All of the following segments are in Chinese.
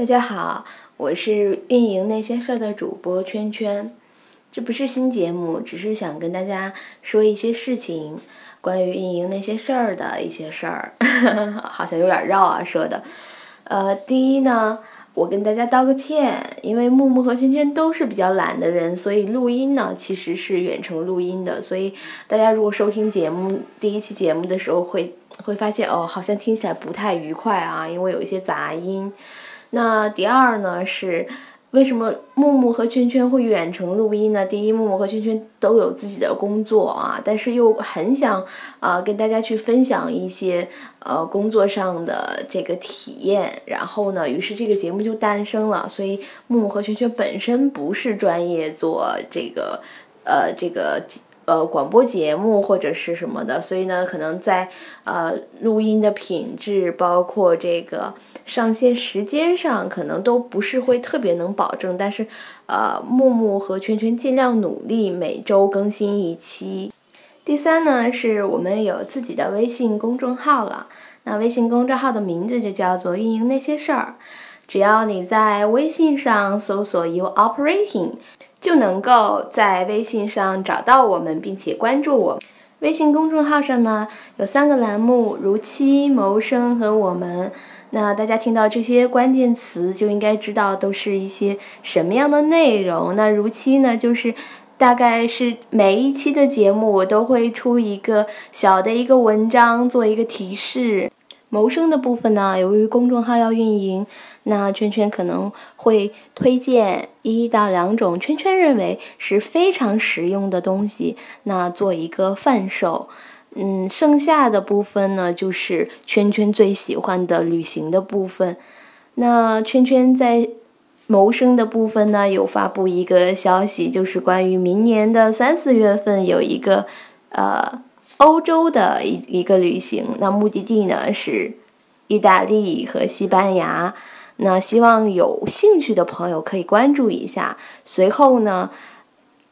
大家好，我是运营那些事儿的主播圈圈。这不是新节目，只是想跟大家说一些事情，关于运营那些事儿的一些事儿，好像有点绕啊说的。呃，第一呢，我跟大家道个歉，因为木木和圈圈都是比较懒的人，所以录音呢其实是远程录音的，所以大家如果收听节目第一期节目的时候会会发现哦，好像听起来不太愉快啊，因为有一些杂音。那第二呢是为什么木木和圈圈会远程录音呢？第一，木木和圈圈都有自己的工作啊，但是又很想啊跟大家去分享一些呃工作上的这个体验，然后呢，于是这个节目就诞生了。所以木木和圈圈本身不是专业做这个呃这个。呃，广播节目或者是什么的，所以呢，可能在呃录音的品质，包括这个上线时间上，可能都不是会特别能保证。但是，呃，木木和圈圈尽量努力，每周更新一期。第三呢，是我们有自己的微信公众号了。那微信公众号的名字就叫做“运营那些事儿”。只要你在微信上搜索 “you operating”。就能够在微信上找到我们，并且关注我。微信公众号上呢有三个栏目：如期、谋生和我们。那大家听到这些关键词，就应该知道都是一些什么样的内容。那如期呢，就是大概是每一期的节目，我都会出一个小的一个文章，做一个提示。谋生的部分呢，由于公众号要运营。那圈圈可能会推荐一到两种圈圈认为是非常实用的东西，那做一个贩售。嗯，剩下的部分呢，就是圈圈最喜欢的旅行的部分。那圈圈在谋生的部分呢，有发布一个消息，就是关于明年的三四月份有一个呃欧洲的一一个旅行，那目的地呢是意大利和西班牙。那希望有兴趣的朋友可以关注一下。随后呢，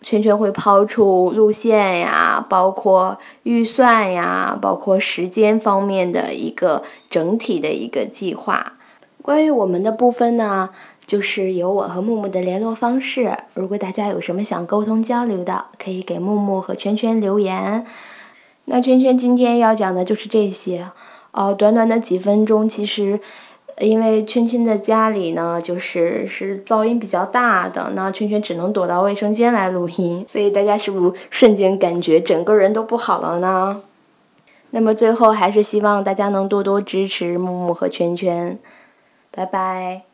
圈圈会抛出路线呀，包括预算呀，包括时间方面的一个整体的一个计划。关于我们的部分呢，就是有我和木木的联络方式。如果大家有什么想沟通交流的，可以给木木和圈圈留言。那圈圈今天要讲的就是这些。哦，短短的几分钟，其实。因为圈圈的家里呢，就是是噪音比较大的，那圈圈只能躲到卫生间来录音，所以大家是不是瞬间感觉整个人都不好了呢？那么最后还是希望大家能多多支持木木和圈圈，拜拜。